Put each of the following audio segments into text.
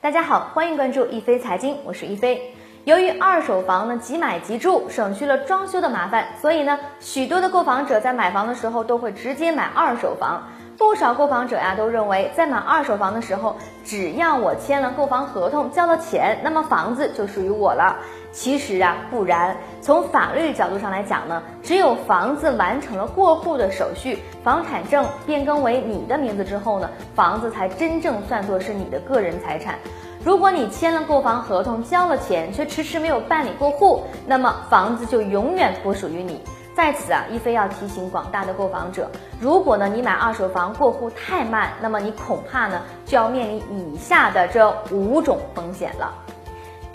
大家好，欢迎关注一飞财经，我是一飞。由于二手房呢即买即住，省去了装修的麻烦，所以呢，许多的购房者在买房的时候都会直接买二手房。不少购房者呀都认为，在买二手房的时候，只要我签了购房合同，交了钱，那么房子就属于我了。其实啊不然，从法律角度上来讲呢，只有房子完成了过户的手续，房产证变更为你的名字之后呢，房子才真正算作是你的个人财产。如果你签了购房合同，交了钱，却迟迟没有办理过户，那么房子就永远不属于你。在此啊，一菲要提醒广大的购房者，如果呢你买二手房过户太慢，那么你恐怕呢就要面临以下的这五种风险了。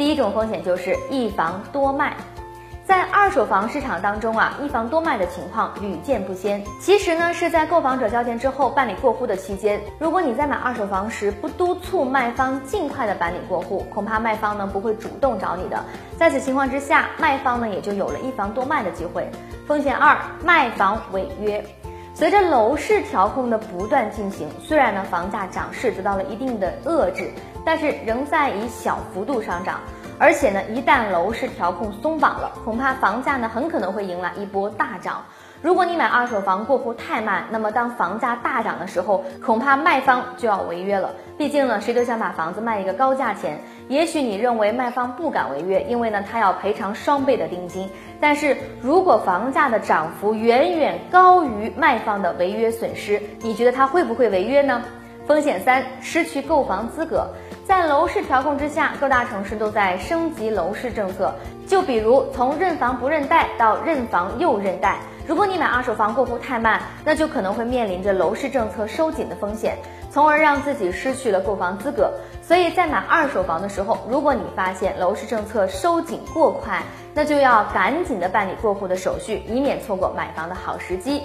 第一种风险就是一房多卖。在二手房市场当中啊，一房多卖的情况屡见不鲜。其实呢，是在购房者交钱之后办理过户的期间，如果你在买二手房时不督促卖方尽快的办理过户，恐怕卖方呢不会主动找你的。在此情况之下，卖方呢也就有了一房多卖的机会。风险二，卖房违约。随着楼市调控的不断进行，虽然呢房价涨势得到了一定的遏制，但是仍在以小幅度上涨。而且呢，一旦楼市调控松绑了，恐怕房价呢很可能会迎来一波大涨。如果你买二手房过户太慢，那么当房价大涨的时候，恐怕卖方就要违约了。毕竟呢，谁都想把房子卖一个高价钱。也许你认为卖方不敢违约，因为呢他要赔偿双倍的定金。但是如果房价的涨幅远远高于卖方的违约损失，你觉得他会不会违约呢？风险三，失去购房资格。在楼市调控之下，各大城市都在升级楼市政策。就比如从认房不认贷到认房又认贷。如果你买二手房过户太慢，那就可能会面临着楼市政策收紧的风险，从而让自己失去了购房资格。所以在买二手房的时候，如果你发现楼市政策收紧过快，那就要赶紧的办理过户的手续，以免错过买房的好时机。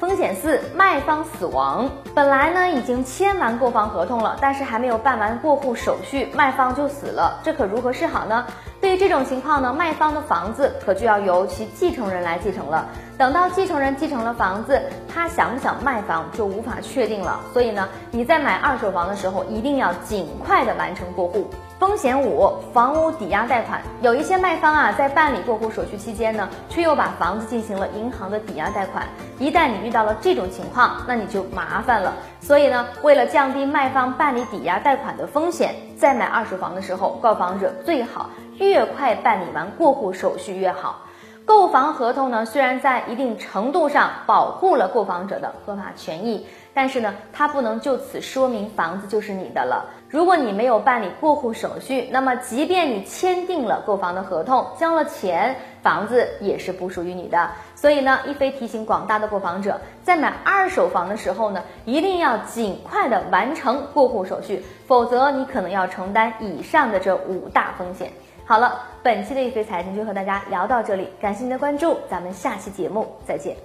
风险四，卖方死亡。本来呢已经签完购房合同了，但是还没有办完过户手续，卖方就死了，这可如何是好呢？对于这种情况呢，卖方的房子可就要由其继承人来继承了。等到继承人继承了房子，他想不想卖房就无法确定了。所以呢，你在买二手房的时候，一定要尽快的完成过户。风险五，房屋抵押贷款。有一些卖方啊，在办理过户手续期间呢，却又把房子进行了银行的抵押贷款。一旦你遇到了这种情况，那你就麻烦了。所以呢，为了降低卖方办理抵押贷款的风险，在买二手房的时候，购房者最好越快办理完过户手续越好。购房合同呢，虽然在一定程度上保护了购房者的合法权益，但是呢，它不能就此说明房子就是你的了。如果你没有办理过户手续，那么即便你签订了购房的合同，交了钱，房子也是不属于你的。所以呢，一飞提醒广大的购房者，在买二手房的时候呢，一定要尽快的完成过户手续，否则你可能要承担以上的这五大风险。好了，本期的一飞财经就和大家聊到这里，感谢您的关注，咱们下期节目再见。